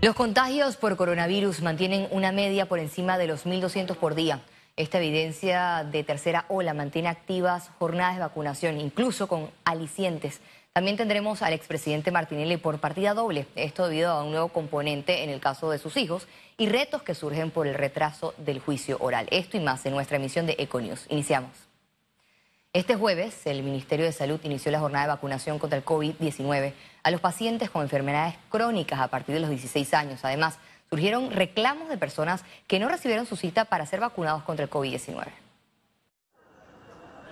Los contagios por coronavirus mantienen una media por encima de los 1.200 por día. Esta evidencia de tercera ola mantiene activas jornadas de vacunación, incluso con alicientes. También tendremos al expresidente Martinelli por partida doble, esto debido a un nuevo componente en el caso de sus hijos y retos que surgen por el retraso del juicio oral. Esto y más en nuestra emisión de Econews. Iniciamos. Este jueves, el Ministerio de Salud inició la jornada de vacunación contra el COVID-19 a los pacientes con enfermedades crónicas a partir de los 16 años. Además, surgieron reclamos de personas que no recibieron su cita para ser vacunados contra el COVID-19.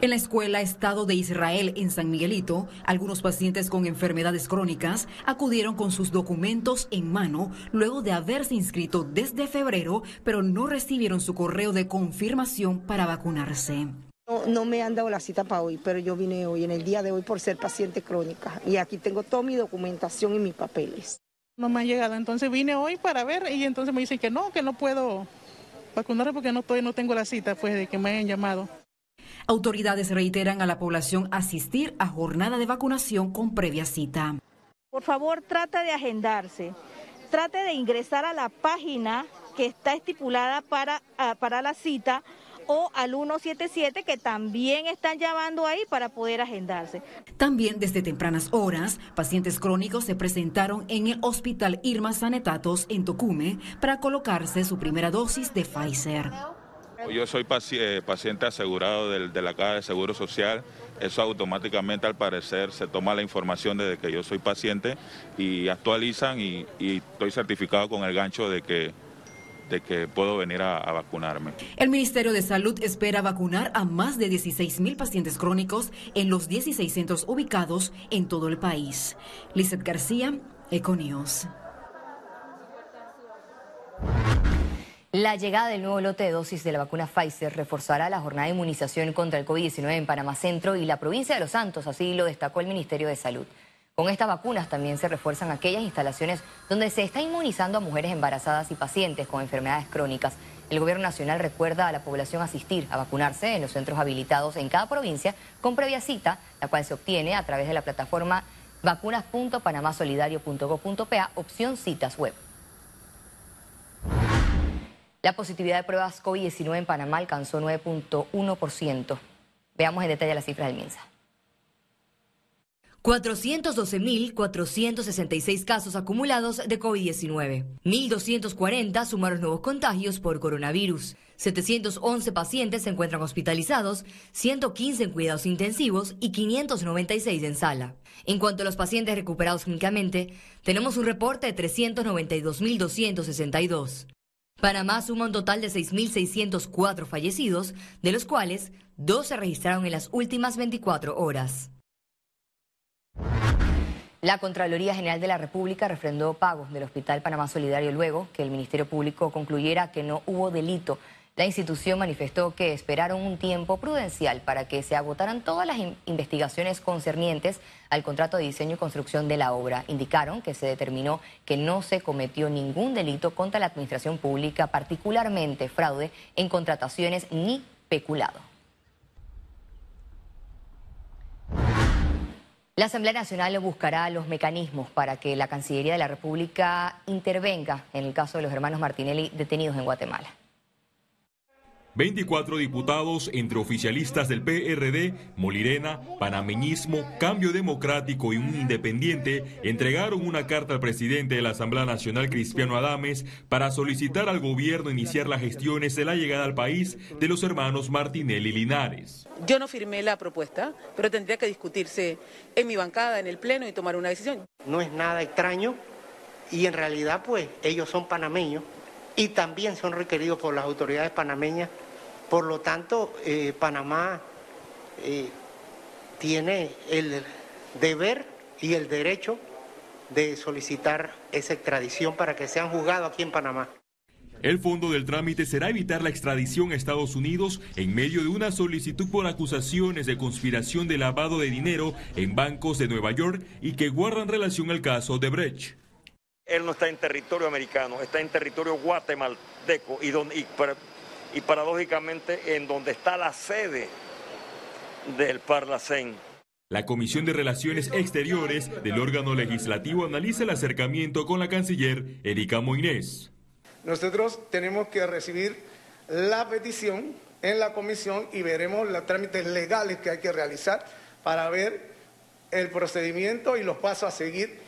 En la escuela Estado de Israel en San Miguelito, algunos pacientes con enfermedades crónicas acudieron con sus documentos en mano luego de haberse inscrito desde febrero, pero no recibieron su correo de confirmación para vacunarse. No, me han dado la cita para hoy, pero yo vine hoy, en el día de hoy, por ser paciente crónica. Y aquí tengo toda mi documentación y mis papeles. No me han llegado, entonces vine hoy para ver y entonces me dicen que no, que no puedo vacunarme porque no, estoy, no tengo la cita pues de que me hayan llamado. Autoridades reiteran a la población asistir a jornada de vacunación con previa cita. Por favor, trate de agendarse. Trate de ingresar a la página que está estipulada para, ah, para la cita o al 177 que también están llamando ahí para poder agendarse. También desde tempranas horas, pacientes crónicos se presentaron en el Hospital Irma Sanetatos en Tocume para colocarse su primera dosis de Pfizer. Yo soy eh, paciente asegurado de la Caja de Seguro Social. Eso automáticamente, al parecer, se toma la información desde que yo soy paciente y actualizan y estoy certificado con el gancho de que de que puedo venir a, vacunarme. El Ministerio de Salud espera vacunar a más de 16 mil pacientes crónicos en los 16 centros ubicados en todo el país. Lizeth García, Econios. La llegada del nuevo lote de dosis de la vacuna Pfizer reforzará la jornada de inmunización contra el COVID-19 en Panamá Centro y la provincia de Los Santos, así lo destacó el Ministerio de Salud. Con estas vacunas también se refuerzan aquellas instalaciones donde se está inmunizando a mujeres embarazadas y pacientes con enfermedades crónicas. El Gobierno Nacional recuerda a la población asistir a vacunarse en los centros habilitados en cada provincia con previa cita, la cual se obtiene a través de la plataforma vacunas.panamasolidario.gov.pa, opción citas web. La positividad de pruebas COVID-19 en Panamá alcanzó 9.1%. Veamos en detalle las cifras del MINSA. 412.466 casos acumulados de COVID-19. 1.240 sumaron nuevos contagios por coronavirus. 711 pacientes se encuentran hospitalizados, 115 en cuidados intensivos y 596 en sala. En cuanto a los pacientes recuperados clínicamente, tenemos un reporte de 392.262. Panamá suma un total de 6.604 fallecidos, de los cuales dos se registraron en las últimas 24 horas. La Contraloría General de la República refrendó pagos del Hospital Panamá Solidario luego que el Ministerio Público concluyera que no hubo delito. La institución manifestó que esperaron un tiempo prudencial para que se agotaran todas las investigaciones concernientes al contrato de diseño y construcción de la obra. Indicaron que se determinó que no se cometió ningún delito contra la administración pública, particularmente fraude en contrataciones ni peculado. La Asamblea Nacional buscará los mecanismos para que la Cancillería de la República intervenga en el caso de los hermanos Martinelli detenidos en Guatemala. 24 diputados entre oficialistas del PRD, Molirena, Panameñismo, Cambio Democrático y un independiente entregaron una carta al presidente de la Asamblea Nacional, Cristiano Adames, para solicitar al gobierno iniciar las gestiones de la llegada al país de los hermanos Martinelli Linares. Yo no firmé la propuesta, pero tendría que discutirse en mi bancada, en el Pleno y tomar una decisión. No es nada extraño y en realidad pues ellos son panameños y también son requeridos por las autoridades panameñas. Por lo tanto, eh, Panamá eh, tiene el deber y el derecho de solicitar esa extradición para que sean juzgados aquí en Panamá. El fondo del trámite será evitar la extradición a Estados Unidos en medio de una solicitud por acusaciones de conspiración de lavado de dinero en bancos de Nueva York y que guardan relación al caso de Brecht él no está en territorio americano, está en territorio guatemalteco y, y, paradójicamente en donde está la sede del Parlacén. La Comisión de Relaciones Exteriores del órgano legislativo analiza el acercamiento con la canciller Erika Moinés. Nosotros tenemos que recibir la petición en la comisión y veremos los trámites legales que hay que realizar para ver el procedimiento y los pasos a seguir.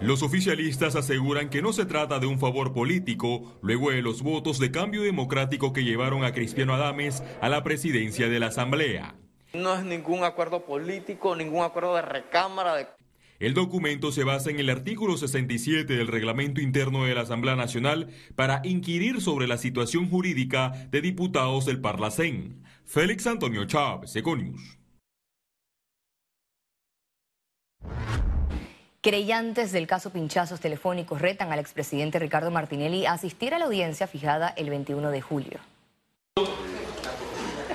Los oficialistas aseguran que no se trata de un favor político luego de los votos de cambio democrático que llevaron a Cristiano Adames a la presidencia de la Asamblea. No es ningún acuerdo político, ningún acuerdo de recámara. De... El documento se basa en el artículo 67 del reglamento interno de la Asamblea Nacional para inquirir sobre la situación jurídica de diputados del Parlacén. Félix Antonio Chávez, Econius. Creyentes del caso pinchazos telefónicos retan al expresidente Ricardo Martinelli a asistir a la audiencia fijada el 21 de julio.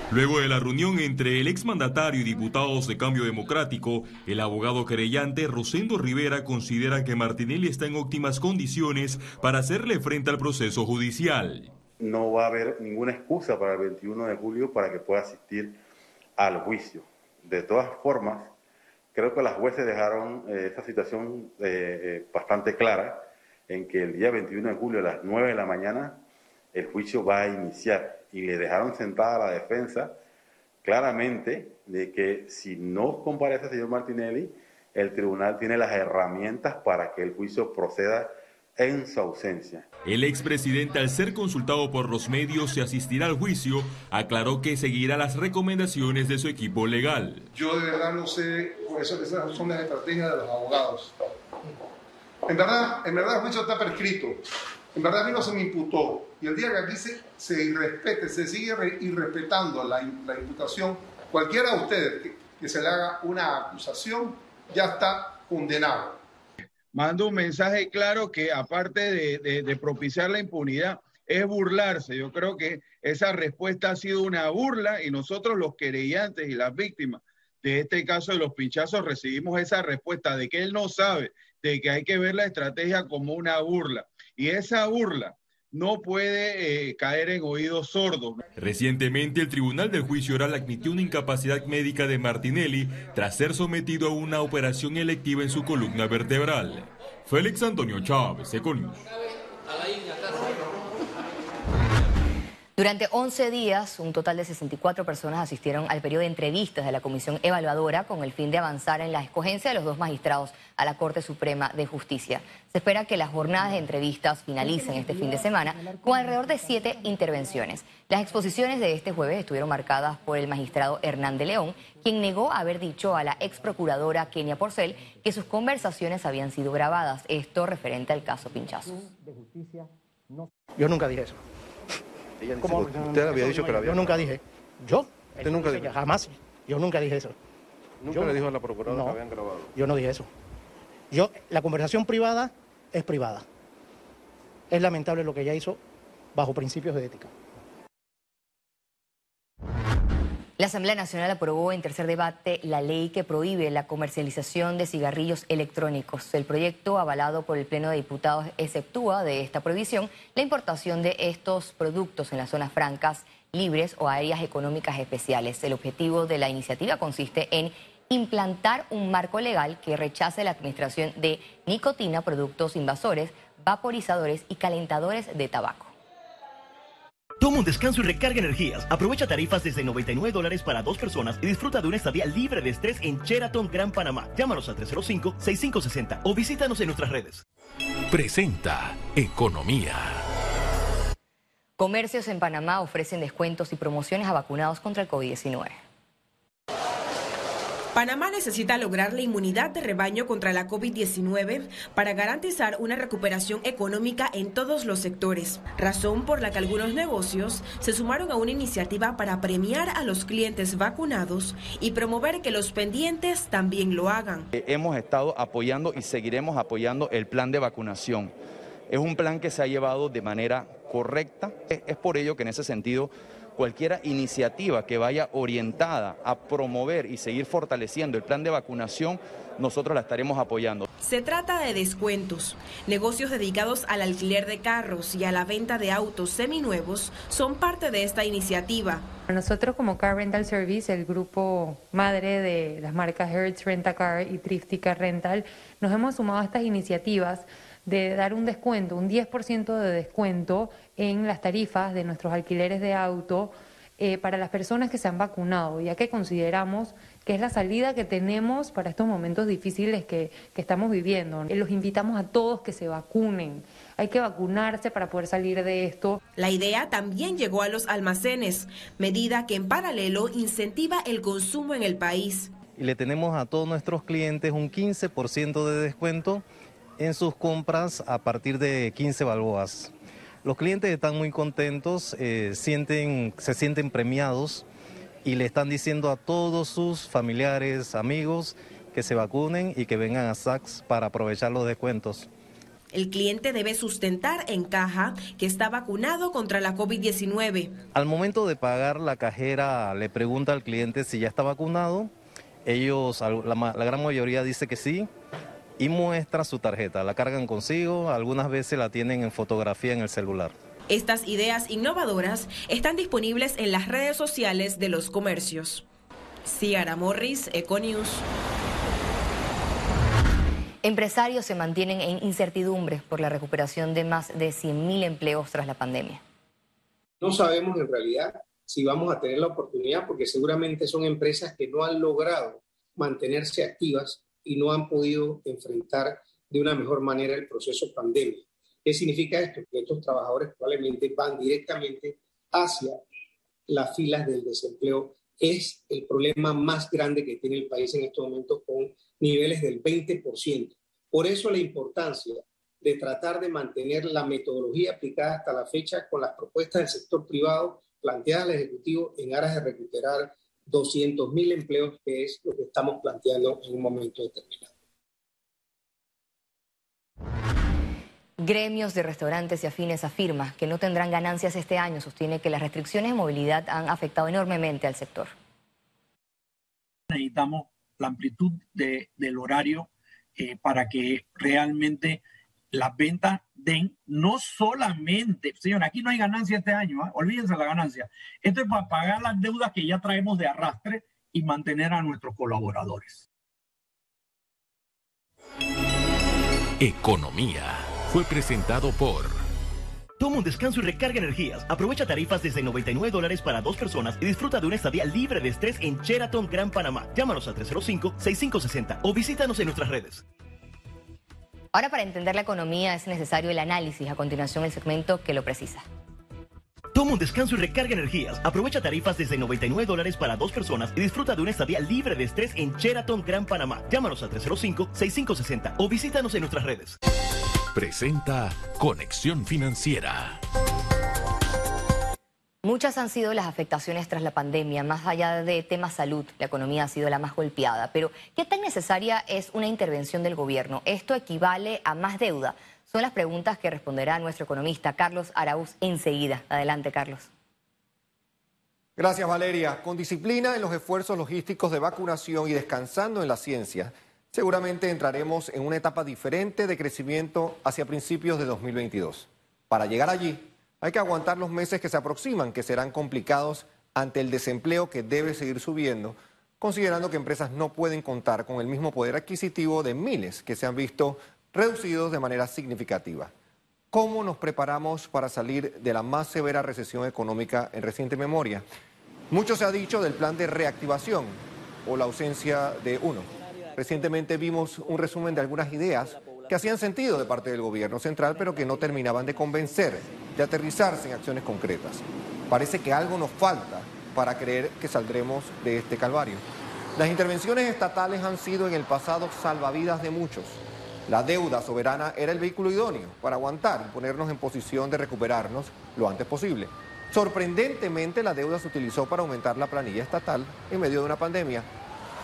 Luego de la reunión entre el exmandatario y diputados de Cambio Democrático, el abogado querellante Rosendo Rivera considera que Martinelli está en óptimas condiciones para hacerle frente al proceso judicial. No va a haber ninguna excusa para el 21 de julio para que pueda asistir al juicio. De todas formas, creo que las jueces dejaron eh, esta situación eh, eh, bastante clara en que el día 21 de julio a las 9 de la mañana el juicio va a iniciar. Y le dejaron sentada a la defensa claramente de que si no comparece el señor Martinelli, el tribunal tiene las herramientas para que el juicio proceda en su ausencia. El expresidente, al ser consultado por los medios si asistirá al juicio, aclaró que seguirá las recomendaciones de su equipo legal. Yo de verdad no sé, por eso esas son las estrategias de los abogados. En verdad, en verdad el juicio está prescrito. En verdad a mí no se me imputó. Y el día que aquí se, se irrespete, se sigue irrespetando la, la imputación, cualquiera de ustedes que, se le haga una acusación ya está condenado. Mando un mensaje claro que aparte de, de, propiciar la impunidad, es burlarse. Yo creo que esa respuesta ha sido una burla y nosotros los querellantes y las víctimas de este caso de los pinchazos recibimos esa respuesta de que él no sabe, de que hay que ver la estrategia como una burla. Y esa burla no puede eh, caer en oídos sordos. Recientemente el Tribunal del Juicio Oral admitió una incapacidad médica de Martinelli tras ser sometido a una operación electiva en su columna vertebral. Félix Antonio Chávez, Econius. Durante 11 días, un total de 64 personas asistieron al periodo de entrevistas de la Comisión Evaluadora con el fin de avanzar en la escogencia de los dos magistrados a la Corte Suprema de Justicia. Se espera que las jornadas de entrevistas finalicen este fin de semana con alrededor de siete intervenciones. Las exposiciones de este jueves estuvieron marcadas por el magistrado Hernán de León, quien negó haber dicho a la ex procuradora Kenia Porcel que sus conversaciones habían sido grabadas. Esto referente al caso Pinchazo. Yo nunca dije eso. Usted había dicho que lo había. Yo nunca dije. ¿Yo? Usted nunca dijo. Jamás. Yo nunca dije eso. ¿Nunca le dijo a la procuradora que habían grabado? Yo no dije eso. Yo, la conversación privada es privada. Es lamentable lo que ella hizo bajo principios de ética. La Asamblea Nacional aprobó en tercer debate la ley que prohíbe la comercialización de cigarrillos electrónicos. El proyecto, avalado por el Pleno de Diputados, exceptúa de esta prohibición la importación de estos productos en las zonas francas, libres o áreas económicas especiales. El objetivo de la iniciativa consiste en implantar un marco legal que rechace la administración de nicotina, productos invasores, vaporizadores y calentadores de tabaco. Toma un descanso y recarga energías. Aprovecha tarifas desde 99 dólares para dos personas y disfruta de una estadía libre de estrés en Sheraton Gran Panamá. Llámanos al 305-6560 o visítanos en nuestras redes. Presenta Economía. Comercios en Panamá ofrecen descuentos y promociones a vacunados contra el COVID-19. Panamá necesita lograr la inmunidad de rebaño contra la COVID-19 para garantizar una recuperación económica en todos los sectores, razón por la que algunos negocios se sumaron a una iniciativa para premiar a los clientes vacunados y promover que los pendientes también lo hagan. Eh, hemos estado apoyando y seguiremos apoyando el plan de vacunación. Es un plan que se ha llevado de manera correcta. Es por ello que en ese sentido cualquier iniciativa que vaya orientada a promover y seguir fortaleciendo el plan de vacunación, nosotros la estaremos apoyando. Se trata de descuentos. Negocios dedicados al alquiler de carros y a la venta de autos seminuevos son parte de esta iniciativa. Nosotros como Car Rental Service, el grupo madre de las marcas Hertz Renta Car y Thrifty Car Rental, nos hemos sumado a estas iniciativas de dar un descuento, un 10% de descuento en las tarifas de nuestros alquileres de auto eh, para las personas que se han vacunado, ya que consideramos que es la salida que tenemos para estos momentos difíciles que, que estamos viviendo. Los invitamos a todos que se vacunen. Hay que vacunarse para poder salir de esto. La idea también llegó a los almacenes, medida que en paralelo incentiva el consumo en el país. Y le tenemos a todos nuestros clientes un 15% de descuento en sus compras a partir de 15 balboas. Los clientes están muy contentos, eh, sienten, se sienten premiados y le están diciendo a todos sus familiares, amigos, que se vacunen y que vengan a Saks para aprovechar los descuentos. El cliente debe sustentar en caja que está vacunado contra la COVID-19. Al momento de pagar, la cajera le pregunta al cliente si ya está vacunado. Ellos, la, la gran mayoría dice que sí y muestra su tarjeta. La cargan consigo, algunas veces la tienen en fotografía en el celular. Estas ideas innovadoras están disponibles en las redes sociales de los comercios. Ciara Morris, Econius. Empresarios se mantienen en incertidumbre por la recuperación de más de 100.000 empleos tras la pandemia. No sabemos en realidad si vamos a tener la oportunidad porque seguramente son empresas que no han logrado mantenerse activas y no han podido enfrentar de una mejor manera el proceso pandemia. ¿Qué significa esto? Que estos trabajadores probablemente van directamente hacia las filas del desempleo. Es el problema más grande que tiene el país en estos momentos con niveles del 20%. Por eso la importancia de tratar de mantener la metodología aplicada hasta la fecha con las propuestas del sector privado planteadas al Ejecutivo en aras de recuperar 200 mil empleos, que es lo que estamos planteando en un momento determinado. Gremios de restaurantes y afines afirma que no tendrán ganancias este año. Sostiene que las restricciones de movilidad han afectado enormemente al sector. Necesitamos la amplitud del horario eh, para que realmente las ventas den no solamente, señor, aquí no hay ganancia este año, ¿eh? olvídense la ganancia. Esto es para pagar las deudas que ya traemos de arrastre y mantener a nuestros colaboradores. Economía fue presentado por... Toma un descanso y recarga energías. Aprovecha tarifas desde 99 dólares para dos personas y disfruta de una estadía libre de estrés en Sheraton Gran Panamá. Llámanos al 305-6560 o visítanos en nuestras redes. Ahora para entender la economía es necesario el análisis. A continuación el segmento que lo precisa. Toma un descanso y recarga energías. Aprovecha tarifas desde 99 dólares para dos personas y disfruta de una estadía libre de estrés en Sheraton Gran Panamá. Llámanos al 305-6560 o visítanos en nuestras redes. Presenta Conexión Financiera. Muchas han sido las afectaciones tras la pandemia, más allá de temas salud, la economía ha sido la más golpeada. Pero, ¿qué tan necesaria es una intervención del gobierno? ¿Esto equivale a más deuda? Son las preguntas que responderá nuestro economista Carlos Arauz enseguida. Adelante, Carlos. Gracias, Valeria. Con disciplina en los esfuerzos logísticos de vacunación y descansando en la ciencia, seguramente entraremos en una etapa diferente de crecimiento hacia principios de 2022. Para llegar allí, hay que aguantar los meses que se aproximan, que serán complicados ante el desempleo que debe seguir subiendo, considerando que empresas no pueden contar con el mismo poder adquisitivo de miles que se han visto reducidos de manera significativa. ¿Cómo nos preparamos para salir de la más severa recesión económica en reciente memoria? Mucho se ha dicho del plan de reactivación o la ausencia de uno. Recientemente vimos un resumen de algunas ideas que hacían sentido de parte del gobierno central, pero que no terminaban de convencer, de aterrizarse en acciones concretas. Parece que algo nos falta para creer que saldremos de este calvario. Las intervenciones estatales han sido en el pasado salvavidas de muchos. La deuda soberana era el vehículo idóneo para aguantar y ponernos en posición de recuperarnos lo antes posible. Sorprendentemente, la deuda se utilizó para aumentar la planilla estatal en medio de una pandemia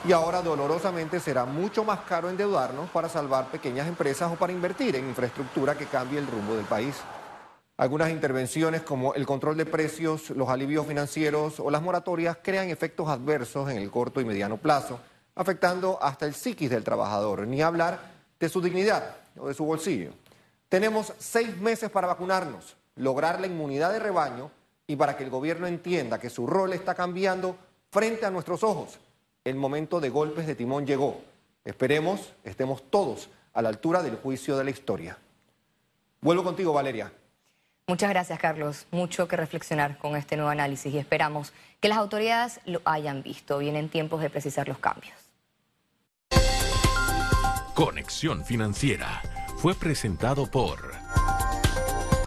y ahora dolorosamente será mucho más caro endeudarnos para salvar pequeñas empresas o para invertir en infraestructura que cambie el rumbo del país. Algunas intervenciones como el control de precios, los alivios financieros o las moratorias crean efectos adversos en el corto y mediano plazo, afectando hasta el psiquis del trabajador, ni hablar de su dignidad o de su bolsillo. Tenemos seis meses para vacunarnos, lograr la inmunidad de rebaño y para que el gobierno entienda que su rol está cambiando frente a nuestros ojos. El momento de golpes de timón llegó. Esperemos estemos todos a la altura del juicio de la historia. Vuelvo contigo, Valeria. Muchas gracias, Carlos. Mucho que reflexionar con este nuevo análisis y esperamos que las autoridades lo hayan visto. Vienen tiempos de precisar los cambios. Conexión Financiera fue presentado por...